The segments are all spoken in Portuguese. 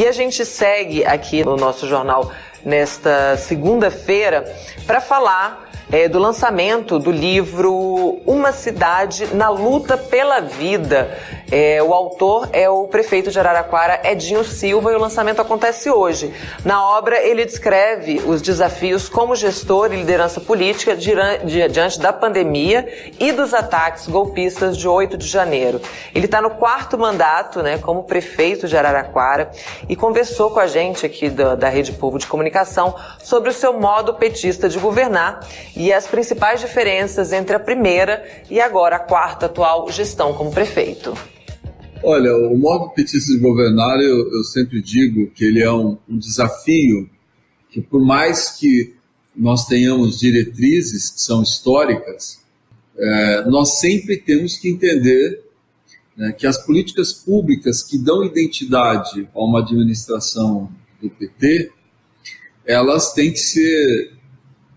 E a gente segue aqui no nosso jornal nesta segunda-feira para falar é, do lançamento do livro Uma Cidade na Luta pela Vida. É, o autor é o prefeito de Araraquara, Edinho Silva, e o lançamento acontece hoje. Na obra, ele descreve os desafios como gestor e liderança política diante da pandemia e dos ataques golpistas de 8 de janeiro. Ele está no quarto mandato né, como prefeito de Araraquara e conversou com a gente aqui da, da Rede Povo de Comunicação sobre o seu modo petista de governar e as principais diferenças entre a primeira e agora a quarta atual gestão como prefeito. Olha, o modo petista de governar, eu, eu sempre digo que ele é um, um, desafio que, por mais que nós tenhamos diretrizes que são históricas, é, nós sempre temos que entender né, que as políticas públicas que dão identidade a uma administração do PT, elas têm que ser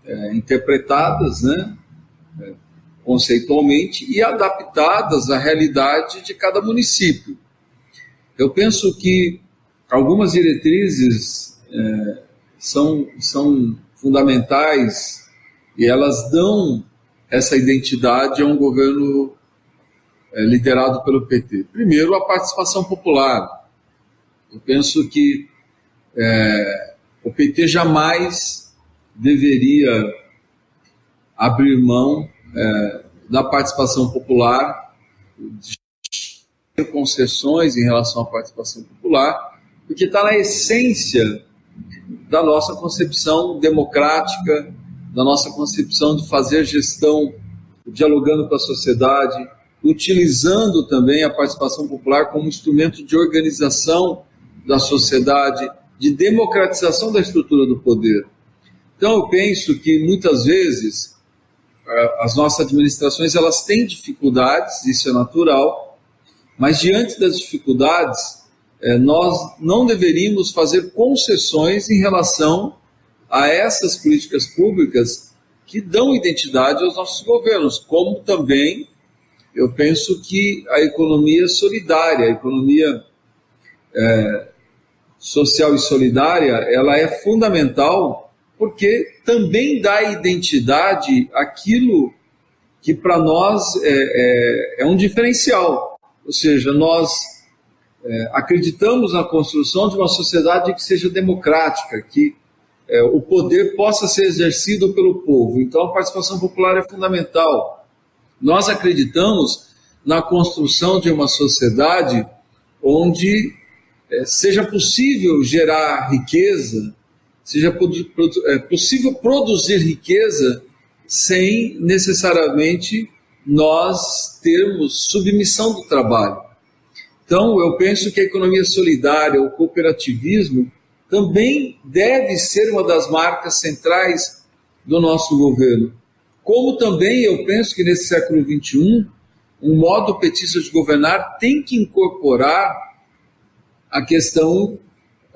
é, interpretadas né, conceitualmente e adaptadas à realidade de cada município. Eu penso que algumas diretrizes é, são, são fundamentais e elas dão essa identidade a um governo é, liderado pelo PT. Primeiro, a participação popular. Eu penso que é, o PT jamais deveria abrir mão é, da participação popular, de concessões em relação à participação popular, porque está na essência da nossa concepção democrática, da nossa concepção de fazer gestão dialogando com a sociedade, utilizando também a participação popular como instrumento de organização da sociedade, de democratização da estrutura do poder. Então eu penso que muitas vezes as nossas administrações elas têm dificuldades, isso é natural, mas diante das dificuldades é, nós não deveríamos fazer concessões em relação a essas políticas públicas que dão identidade aos nossos governos, como também eu penso que a economia solidária, a economia é, social e solidária, ela é fundamental porque também dá identidade àquilo que para nós é, é, é, um diferencial. Ou seja, nós é, acreditamos na construção de uma sociedade que seja democrática, que é, o poder possa ser exercido pelo povo. Então, a participação popular é fundamental. Nós acreditamos na construção de uma sociedade onde é, seja possível gerar riqueza seja é, possível produzir riqueza sem necessariamente nós termos submissão do trabalho. Então, eu penso que a economia solidária, o cooperativismo, também deve ser uma das marcas centrais do nosso governo. Como também eu penso que nesse século XXI, um modo petista de governar tem que incorporar a questão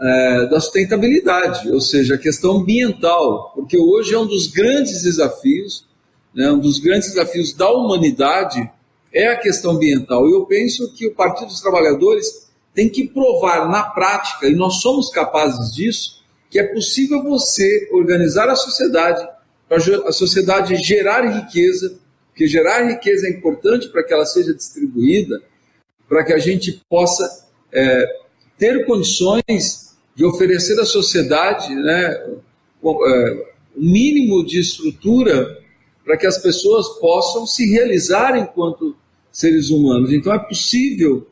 é, da sustentabilidade, ou seja, a questão ambiental, porque hoje é um dos grandes desafios, né, um dos grandes desafios da humanidade é a questão ambiental. E eu penso que o Partido dos Trabalhadores tem que provar na prática, e nós somos capazes disso, que é possível você organizar a sociedade, para a sociedade gerar riqueza, porque gerar riqueza é importante para que ela seja distribuída, para que a gente possa é, ter condições de oferecer à sociedade né, o é, mínimo de estrutura para que as pessoas possam se realizar enquanto seres humanos. Então é possível,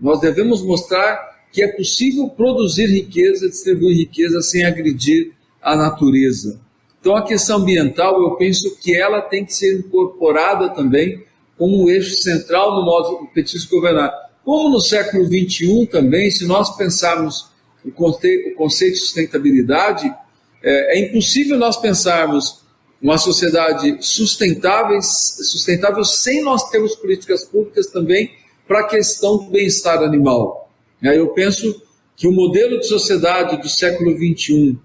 nós devemos mostrar que é possível produzir riqueza, distribuir riqueza sem agredir a natureza. Então a questão ambiental, eu penso que ela tem que ser incorporada também como um eixo central no modo petisco governar. Como no século XXI também, se nós pensarmos o, conceito de sustentabilidade, é, é impossível nós pensarmos uma sociedade sustentável, sustentável sem nós termos políticas públicas também para a questão do bem-estar animal. Eu penso que o modelo de sociedade do século XXI,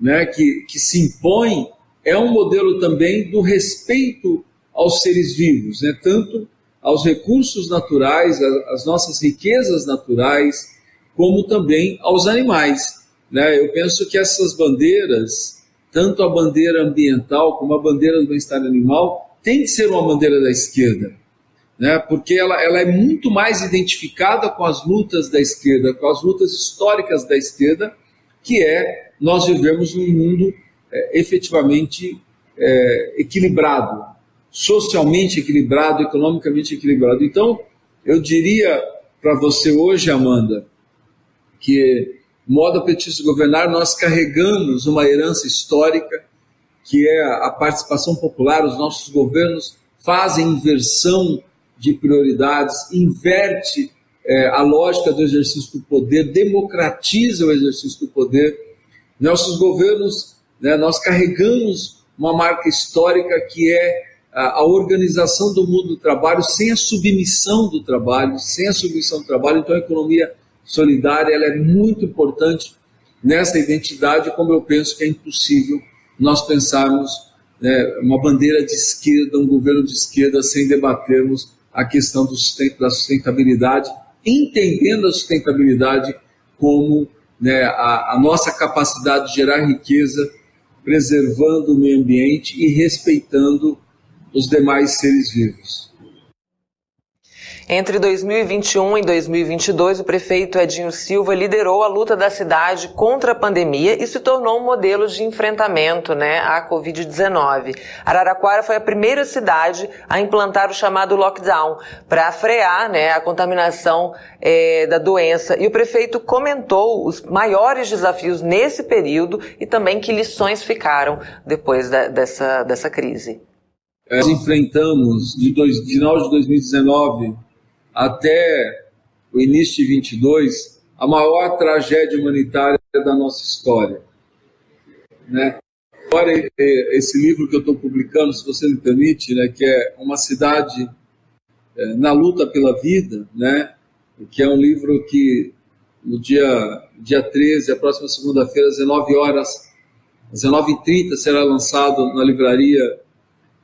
né, que, que se impõe, é um modelo também do respeito aos seres vivos, né, tanto aos recursos naturais, às nossas riquezas naturais, como também aos animais. Né? Eu penso que essas bandeiras, tanto a bandeira ambiental como a bandeira do bem-estar animal, tem que ser uma bandeira da esquerda, né? porque ela, ela é muito mais identificada com as lutas da esquerda, com as lutas históricas da esquerda, que é nós vivemos num mundo é, efetivamente é, equilibrado, socialmente equilibrado, economicamente equilibrado. Então, eu diria para você hoje, Amanda, que modo petista governar nós carregamos uma herança histórica que é a participação popular, os nossos governos fazem inversão de prioridades, inverte é, a lógica do exercício do poder, democratiza o exercício do poder. Nossos governos, né, nós carregamos uma marca histórica que é a, organização do mundo do trabalho sem a submissão do trabalho, sem a submissão do trabalho. Então, a economia solidária ela é muito importante nessa identidade, como eu penso que é impossível nós pensarmos né, uma bandeira de esquerda, um governo de esquerda, sem debatermos a questão da sustentabilidade, entendendo a sustentabilidade como né, a, a nossa capacidade de gerar riqueza, preservando o meio ambiente e respeitando os demais seres vivos. Entre 2021 e 2022, o prefeito Edinho Silva liderou a luta da cidade contra a pandemia e se tornou um modelo de enfrentamento né, à Covid-19. Araraquara foi a primeira cidade a implantar o chamado lockdown para frear né, a contaminação é, da doença. E o prefeito comentou os maiores desafios nesse período e também que lições ficaram depois da, dessa, dessa crise. Nós enfrentamos de dois, final de 2019 até o início de 22 a maior tragédia humanitária da nossa história. Né? Agora, esse livro que eu estou publicando, se você me permite, né, que é Uma Cidade é, na Luta pela Vida, né, que é um livro que no dia, dia 13, a próxima segunda-feira, às 19 horas, às 19h30, será lançado na livraria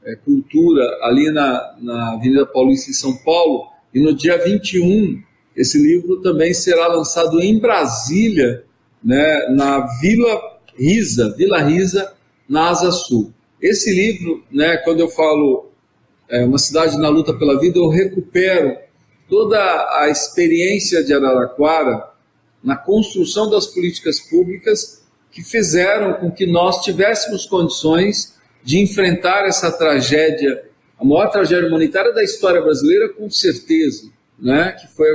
é, Cultura, ali na, na Avenida Paulista, em São Paulo. E no dia 21, esse livro também será lançado em Brasília, né, na Vila Risa, Vila Risa, na Asa Sul. Esse livro, né, quando eu falo é, Uma Cidade na Luta pela Vida, eu recupero toda a experiência de Araraquara na construção das políticas públicas que fizeram com que nós tivéssemos condições de enfrentar essa tragédia, a maior tragédia humanitária da história brasileira, com certeza, né? que foi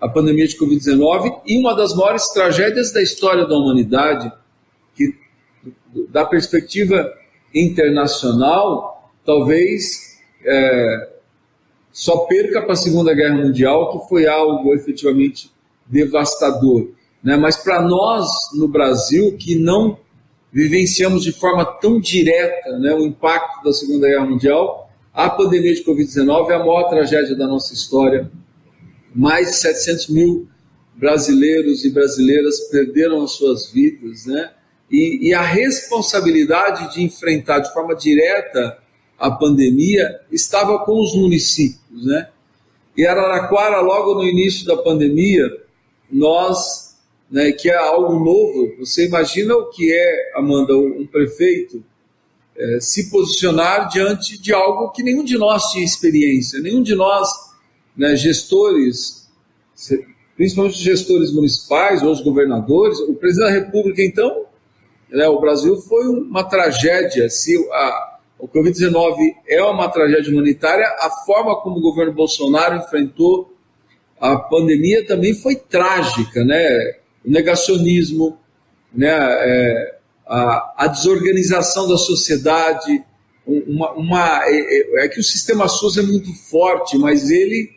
a pandemia de Covid-19 e uma das maiores tragédias da história da humanidade, que, da perspectiva internacional, talvez é, só perca para a Segunda Guerra Mundial, que foi algo efetivamente devastador. Né? Mas para nós, no Brasil, que não vivenciamos de forma tão direta né, o impacto da Segunda Guerra Mundial. A pandemia de Covid-19 é a maior tragédia da nossa história. Mais de 700 mil brasileiros e brasileiras perderam as suas vidas, né? E, e, a responsabilidade de enfrentar de forma direta a pandemia estava com os municípios, né? E Araraquara, logo no início da pandemia, nós né, que é algo novo. Você imagina o que é, Amanda, um prefeito é, se posicionar diante de algo que nenhum de nós tinha experiência, nenhum de nós, né, gestores, principalmente os gestores municipais ou os governadores, o presidente da República, então, né, o Brasil foi uma tragédia. Se a, o Covid-19 é uma tragédia humanitária, a forma como o governo Bolsonaro enfrentou a pandemia também foi trágica, né? o negacionismo, né, é, a, a, desorganização da sociedade, uma, uma é, é, é, que o sistema SUS é muito forte, mas ele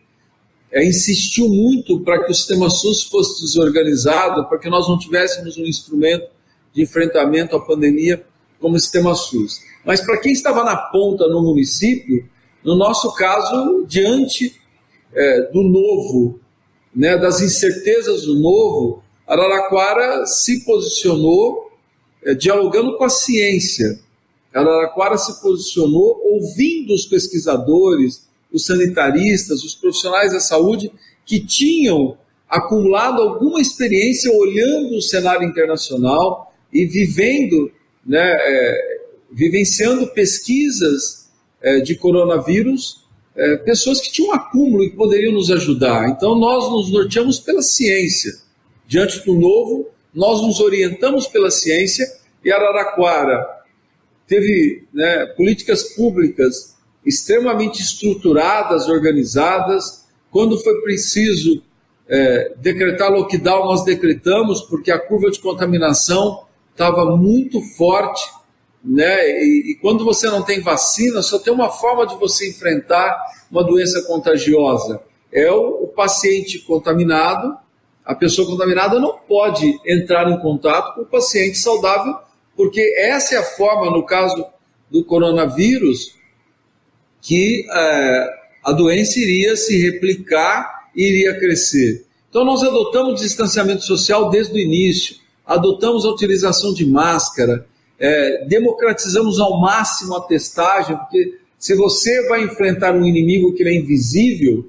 é, insistiu muito para que o sistema SUS fosse desorganizado, para que nós não tivéssemos um instrumento de enfrentamento à pandemia como o sistema SUS. Mas para quem estava na ponta no município, no nosso caso, diante é, do novo, né, das incertezas do novo, Araraquara se posicionou é, dialogando com a ciência. Araraquara se posicionou ouvindo os pesquisadores, os sanitaristas, os profissionais da saúde que tinham acumulado alguma experiência olhando o cenário internacional e vivendo, né, é, vivenciando pesquisas é, de coronavírus, é, pessoas que tinham um acúmulo e que poderiam nos ajudar. Então nós nos norteamos pela ciência. Diante do novo, nós nos orientamos pela ciência e Araraquara teve né, políticas públicas extremamente estruturadas, organizadas. Quando foi preciso é, decretar lockdown, nós decretamos, porque a curva de contaminação estava muito forte. Né? E, e, quando você não tem vacina, só tem uma forma de você enfrentar uma doença contagiosa: é o, o paciente contaminado. A pessoa contaminada não pode entrar em contato com o paciente saudável, porque essa é a forma, no caso do coronavírus, que é, a doença iria se replicar e iria crescer. Então, nós adotamos distanciamento social desde o início, adotamos a utilização de máscara, é, democratizamos ao máximo a testagem, porque se você vai enfrentar um inimigo que é invisível,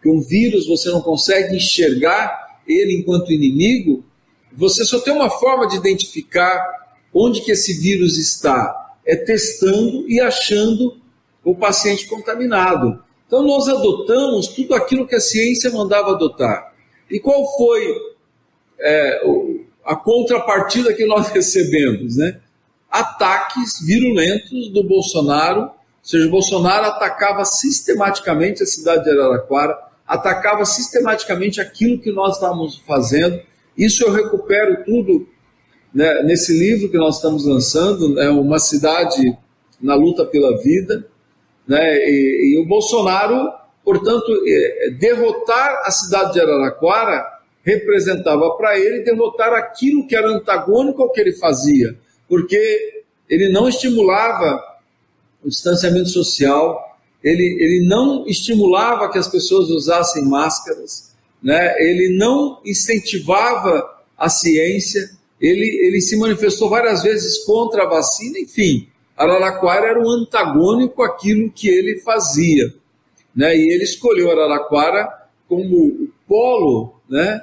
que um vírus você não consegue enxergar ele enquanto inimigo, você só tem uma forma de identificar onde que esse vírus está, é testando e achando o paciente contaminado. Então nós adotamos tudo aquilo que a ciência mandava adotar. E qual foi é, a contrapartida que nós recebemos? Né? Ataques virulentos do Bolsonaro, ou seja, o Bolsonaro atacava sistematicamente a cidade de Araraquara, atacava sistematicamente aquilo que nós estávamos fazendo. Isso eu recupero tudo né, nesse livro que nós estamos lançando, é uma cidade na luta pela vida. Né? E, e o Bolsonaro, portanto, é, é, derrotar a cidade de Araraquara representava para ele derrotar aquilo que era antagônico ao que ele fazia, porque ele não estimulava o distanciamento social, ele, ele não estimulava que as pessoas usassem máscaras, né? ele não incentivava a ciência, ele, ele se manifestou várias vezes contra a vacina, enfim. Araraquara era um antagônico àquilo que ele fazia. Né? E ele escolheu Araraquara como o polo né,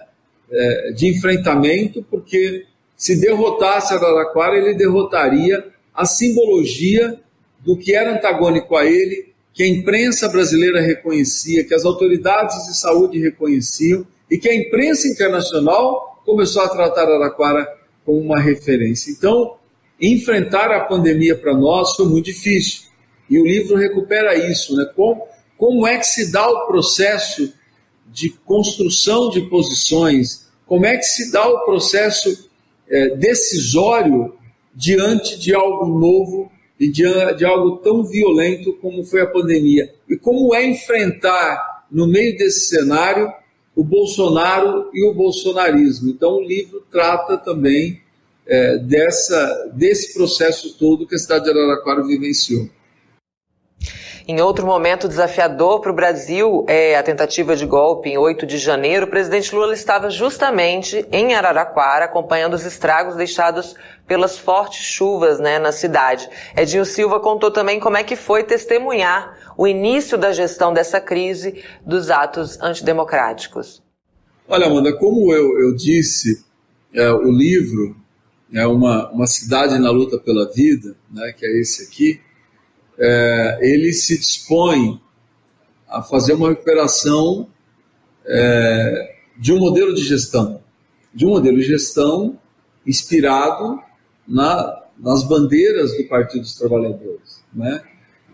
é, de enfrentamento, porque se derrotasse Araraquara, ele derrotaria a simbologia do que era antagônico a ele, que a imprensa brasileira reconhecia, que as autoridades de saúde reconheciam e que a imprensa internacional começou a tratar Araraquara como uma referência. Então, enfrentar a pandemia para nós foi muito difícil. E o livro recupera isso, né? Como, como é que se dá o processo de construção de posições? Como é que se dá o processo é, decisório diante de algo novo de, de algo tão violento como foi a pandemia? E como é enfrentar, no meio desse cenário, o Bolsonaro e o bolsonarismo? Então, o livro trata também é, dessa, desse processo todo que a cidade de Araraquara vivenciou. Em outro momento desafiador para o Brasil, é a tentativa de golpe em 8 de janeiro, o presidente Lula estava justamente em Araraquara, acompanhando os estragos deixados pelas fortes chuvas né, na cidade. Edinho Silva contou também como é que foi testemunhar o início da gestão dessa crise dos atos antidemocráticos. Olha, Amanda, como eu, eu disse, é, o livro é uma, uma cidade na luta pela vida, né, que é esse aqui, é, ele se dispõe a fazer uma recuperação é, de um modelo de gestão, de um modelo de gestão inspirado na, nas bandeiras do Partido dos Trabalhadores. Né?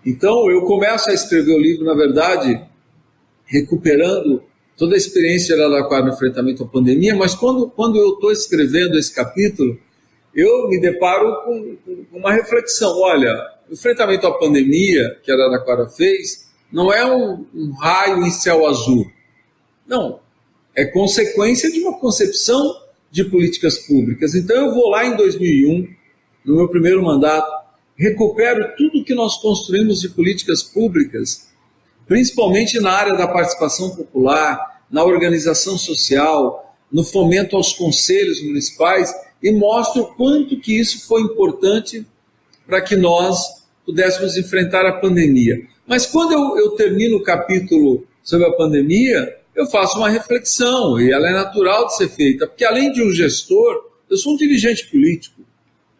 Então, eu começo a escrever o livro, na verdade, recuperando toda a experiência de Araraquara no enfrentamento à pandemia, mas quando, quando eu estou escrevendo esse capítulo, eu me deparo com, com uma reflexão. Olha, o enfrentamento à pandemia que a Araraquara fez não é um, um raio em céu azul. Não. É consequência de uma concepção de políticas públicas. Então eu vou lá em 2001, no meu primeiro mandato, recupero tudo que nós construímos de políticas públicas, principalmente na área da participação popular, na organização social, no fomento aos conselhos municipais e mostra o quanto que isso foi importante para que nós pudéssemos enfrentar a pandemia. Mas quando eu, eu termino o capítulo sobre a pandemia, eu faço uma reflexão e ela é natural de ser feita, porque além de um gestor, eu sou um dirigente político.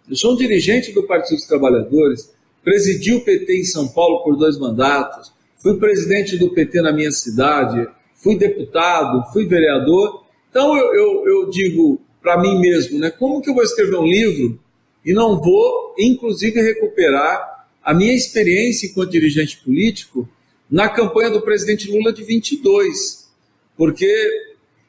Eu sou um dirigente do Partido dos Trabalhadores, presidi o PT em São Paulo por dois mandatos, fui presidente do PT na minha cidade, fui deputado, fui vereador. Então eu, eu, eu digo para mim mesmo, né, como que eu vou escrever um livro e não vou, inclusive, recuperar a minha experiência enquanto dirigente político na campanha do presidente Lula de 22. Porque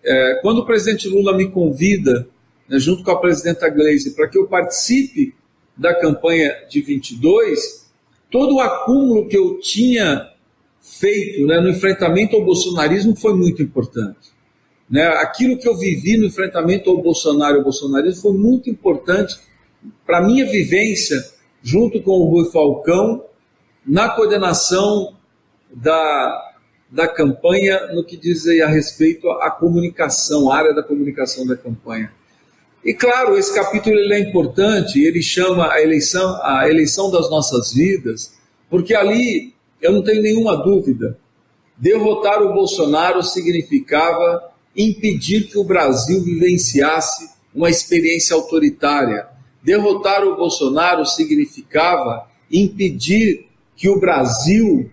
é, quando o presidente Lula me convida né, junto com a presidenta Gleisi, para que eu participe da campanha de 22, todo o acúmulo que eu tinha feito né, no enfrentamento ao bolsonarismo foi muito importante. Né? Aquilo que eu vivi no enfrentamento ao Bolsonaro e ao bolsonarismo foi muito importante para a minha vivência, junto com o Rui Falcão, na coordenação da, da campanha no que diz a respeito à comunicação, à área da comunicação da campanha. E claro, esse capítulo ele é importante, ele chama a eleição, a eleição das nossas vidas, porque ali eu não tenho nenhuma dúvida, derrotar o Bolsonaro significava impedir que o Brasil vivenciasse uma experiência autoritária. Derrotar o Bolsonaro significava impedir que o Brasil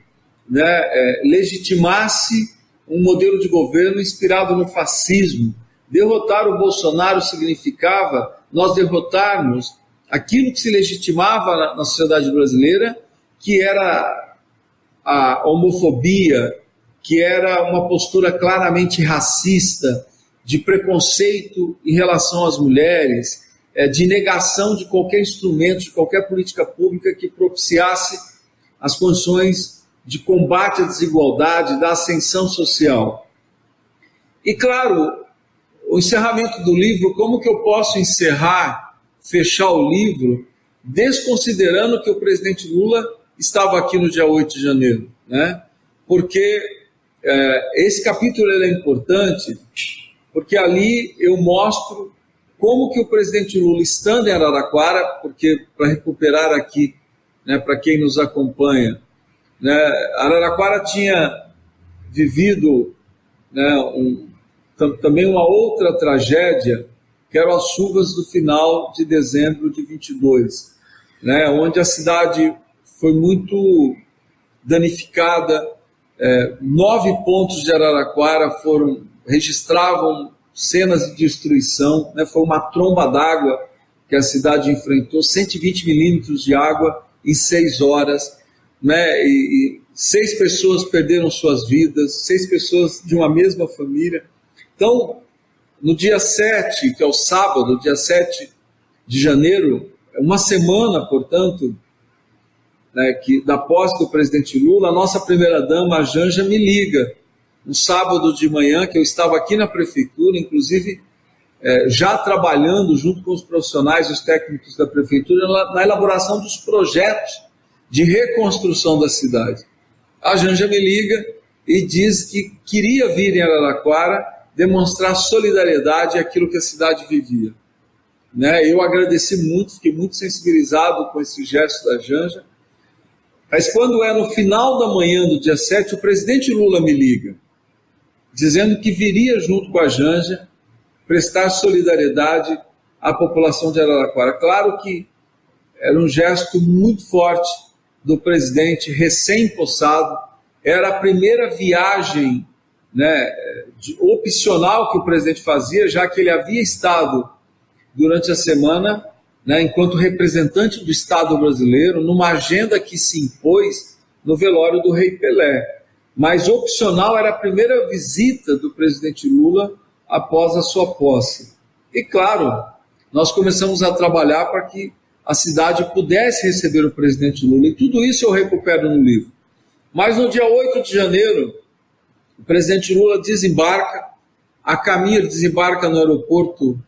né, é, legitimasse um modelo de governo inspirado no fascismo, Derrotar o Bolsonaro significava nós derrotarmos aquilo que se legitimava na, na sociedade brasileira, que era a homofobia, que era uma postura claramente racista, de preconceito em relação às mulheres, de negação de qualquer instrumento, de qualquer política pública que propiciasse as condições de combate à desigualdade, da ascensão social. E claro, o encerramento do livro, como que eu posso encerrar, fechar o livro, desconsiderando que o presidente Lula estava aqui no dia 8 de janeiro, né? Porque é, esse capítulo é importante, porque ali eu mostro como que o presidente Lula, estando em Araraquara, porque para recuperar aqui, né, para quem nos acompanha, né, Araraquara tinha vivido né, um, também uma outra tragédia, que eram as chuvas do final de dezembro de 22, né, onde a cidade foi muito danificada. É, nove pontos de Araraquara foram registravam cenas de destruição. Né, foi uma tromba d'água que a cidade enfrentou, 120 milímetros de água em seis horas. Né, e, e seis pessoas perderam suas vidas, seis pessoas de uma mesma família. Então, no dia 7, que é o sábado, dia 7 de janeiro, é uma semana, portanto, né, que da posse do presidente Lula, a nossa primeira-dama, a Janja, me liga. Um sábado de manhã, que eu estava aqui na prefeitura, inclusive é, já trabalhando junto com os profissionais os técnicos da prefeitura na elaboração dos projetos de reconstrução da cidade. A Janja me liga e diz que queria vir em Araraquara demonstrar solidariedade àquilo que a cidade vivia. Né? Eu agradeci muito, fiquei muito sensibilizado com esse gesto da Janja. Mas quando é no final da manhã do dia 7, o presidente Lula me liga, dizendo que viria junto com a Janja prestar solidariedade à população de Araraquara. Claro que era um gesto muito forte do presidente recém-possado, era a primeira viagem né, opcional que o presidente fazia, já que ele havia estado durante a semana, né, enquanto representante do Estado brasileiro, numa agenda que se impôs no velório do Rei Pelé. Mas opcional era a primeira visita do presidente Lula após a sua posse. E claro, nós começamos a trabalhar para que a cidade pudesse receber o presidente Lula. E tudo isso eu recupero no livro. Mas no dia 8 de janeiro, o presidente Lula desembarca, a caminho desembarca no aeroporto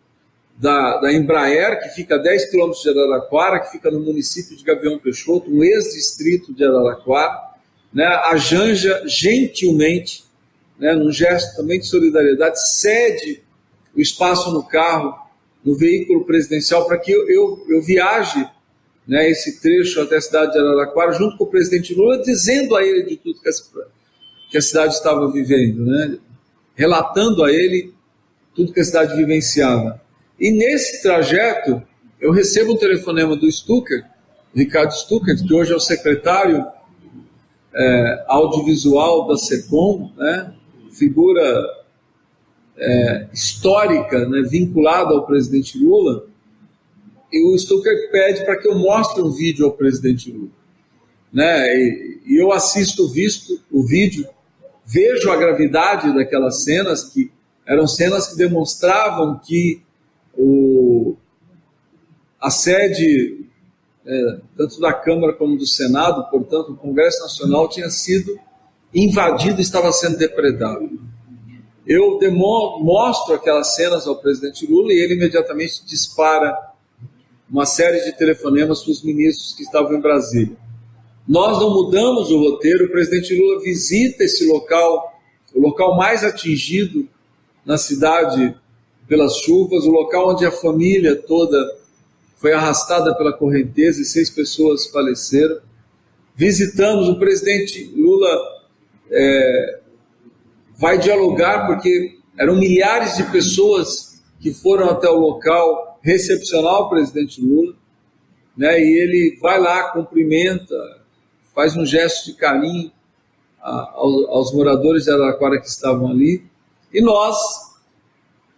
da, da Embraer, que fica a 10 quilômetros de Araraquara, que fica no município de Gavião Peixoto, um ex-distrito de Araraquara. Né? A Janja, gentilmente, né, num gesto também de solidariedade, cede o espaço no carro, no veículo presidencial, para que eu, eu, eu viaje né, esse trecho até a cidade de Araraquara, junto com o presidente Lula, dizendo a ele de tudo que que a cidade estava vivendo, né? relatando a ele tudo que a cidade vivenciava. E nesse trajeto, eu recebo um telefonema do Stucker, Ricardo Stucker, que hoje é o secretário é, audiovisual da SECOM, né? figura é, histórica né, vinculada ao presidente Lula, e o Stucker pede para que eu mostre um vídeo ao presidente Lula. Né? E, e eu assisto visto o vídeo, vejo a gravidade daquelas cenas, que eram cenas que demonstravam que o, a sede, é, tanto da Câmara como do Senado, portanto, o Congresso Nacional tinha sido invadido estava sendo depredado. Eu mostro aquelas cenas ao presidente Lula e ele imediatamente dispara uma série de telefonemas para os ministros que estavam em Brasília. Nós não mudamos o roteiro, o presidente Lula visita esse local, o local mais atingido na cidade pelas chuvas, o local onde a família toda foi arrastada pela correnteza e seis pessoas faleceram. Visitamos, o presidente Lula é, vai dialogar, porque eram milhares de pessoas que foram até o local recepcionar o presidente Lula, né, e ele vai lá, cumprimenta, faz um gesto de carinho a, aos, aos, moradores de Araraquara que estavam ali, e nós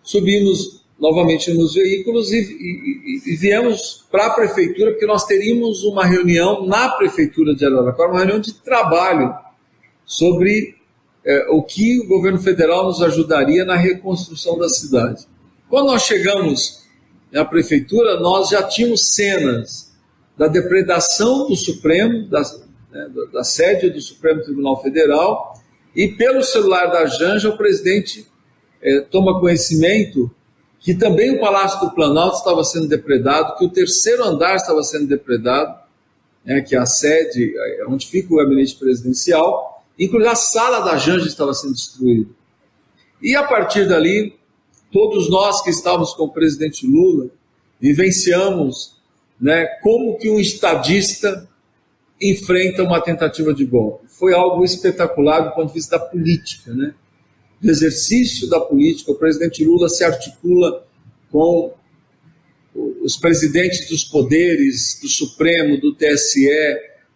subimos novamente nos veículos e, e, e viemos para a prefeitura, porque nós teríamos uma reunião na prefeitura de Araraquara, uma reunião de trabalho sobre é, o que o governo federal nos ajudaria na reconstrução da cidade. Quando nós chegamos na prefeitura, nós já tínhamos cenas da depredação do Supremo, da, né, da sede do Supremo Tribunal Federal, e pelo celular da Janja, o presidente é, toma conhecimento que também o Palácio do Planalto estava sendo depredado, que o terceiro andar estava sendo depredado, né, que é a sede, é, onde fica o gabinete presidencial, inclusive a sala da Janja estava sendo destruída. E a partir dali, todos nós que estávamos com o presidente Lula vivenciamos né, como que um estadista enfrenta uma tentativa de golpe. Foi algo espetacular do ponto de vista da política, né? Do exercício da política. O presidente Lula se articula com os presidentes dos poderes, do Supremo, do TSE,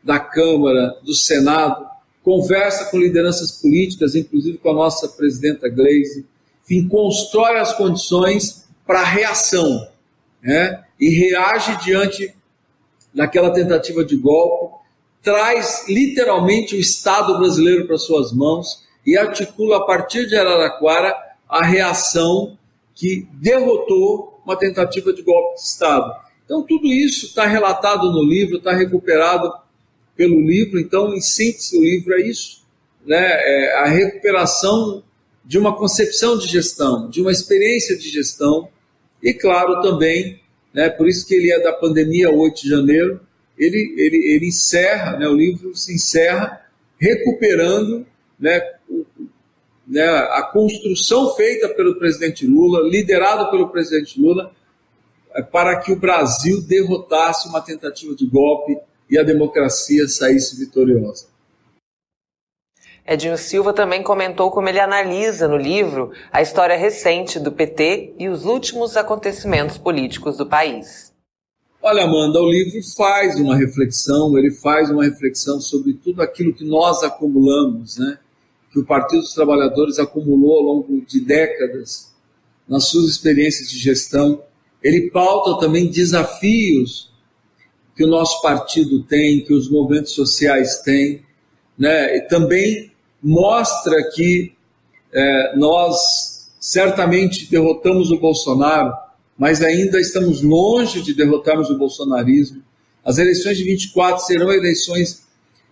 da Câmara, do Senado, conversa com lideranças políticas, inclusive com a nossa presidenta Gleisi, enfim, constrói as condições para a reação né? e reage diante daquela tentativa de golpe, traz literalmente o Estado brasileiro para suas mãos e articula a partir de Araraquara a reação que derrotou uma tentativa de golpe de Estado. Então, tudo isso está relatado no livro, está recuperado pelo livro. Então, em síntese, o livro é isso: né? É a recuperação de uma concepção de gestão, de uma experiência de gestão, e claro também, né, por isso que ele é da pandemia 8 de janeiro, ele, ele, ele encerra, né, o livro se encerra recuperando né, né, a construção feita pelo presidente Lula, liderado pelo presidente Lula, é, para que o Brasil derrotasse uma tentativa de golpe e a democracia saísse vitoriosa. Edinho Silva também comentou como ele analisa no livro a história recente do PT e os últimos acontecimentos políticos do país. Olha, Amanda, o livro faz uma reflexão, ele faz uma reflexão sobre tudo aquilo que nós acumulamos, né? Que o Partido dos Trabalhadores acumulou ao longo de décadas nas suas experiências de gestão. Ele pauta também desafios que o nosso partido tem, que os movimentos sociais têm, né? e também mostra que é, nós certamente derrotamos o Bolsonaro, mas ainda estamos longe de derrotarmos o bolsonarismo. As eleições de 24 serão eleições.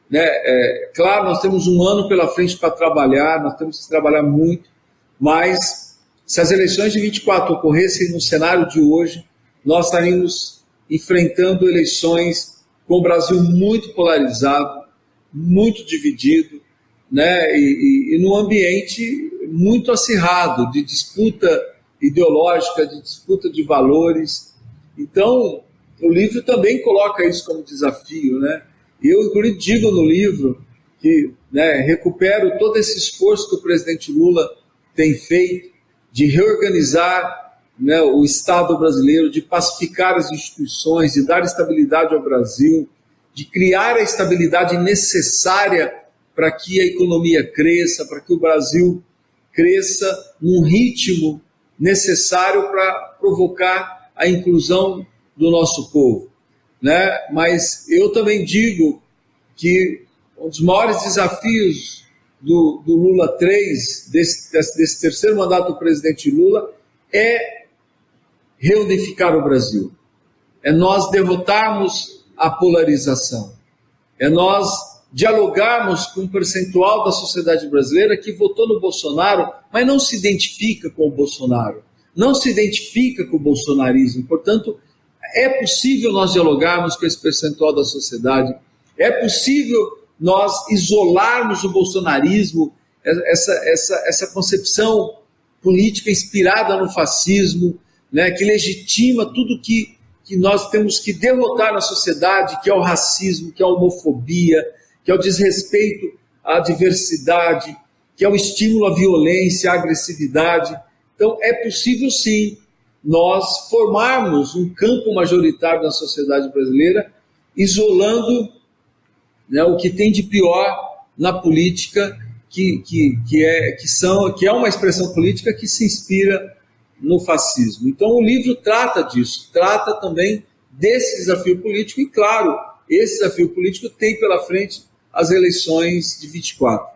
Né, é, claro, nós temos um ano pela frente para trabalhar, nós temos que trabalhar muito, mas se as eleições de 24 ocorressem no cenário de hoje, nós estaríamos enfrentando eleições com o Brasil muito polarizado, muito dividido, né, e, e, e num ambiente muito acirrado de disputa ideológica, de disputa de valores. Então, o livro também coloca isso como desafio, né? Eu, inclusive, digo no livro que né, recupero todo esse esforço que o presidente Lula tem feito de reorganizar né, o Estado brasileiro, de pacificar as instituições, de dar estabilidade ao Brasil, de criar a estabilidade necessária para que a economia cresça, para que o Brasil cresça num ritmo necessário para provocar a inclusão do nosso povo. Né? Mas eu também digo que um dos maiores desafios do, do Lula 3, desse, desse, desse terceiro mandato do presidente Lula, é reunificar o Brasil. É nós derrotarmos a polarização. É nós dialogarmos com um percentual da sociedade brasileira que votou no Bolsonaro, mas não se identifica com o Bolsonaro, não se identifica com o bolsonarismo. Portanto, é possível nós dialogarmos com esse percentual da sociedade, é possível nós isolarmos o bolsonarismo, essa, essa, essa concepção política inspirada no fascismo, né, que legitima tudo que, que nós temos que derrotar na sociedade, que é o racismo, que é a homofobia, que é o desrespeito à diversidade, que é o estímulo à violência, à agressividade. Então, é possível sim nós formarmos um campo majoritário na sociedade brasileira, isolando né, o que tem de pior na política, que, que, que, é, que, são, que é uma expressão política que se inspira no fascismo. Então, o livro trata disso, trata também desse desafio político, e claro, esse desafio político tem pela frente as eleições de 24.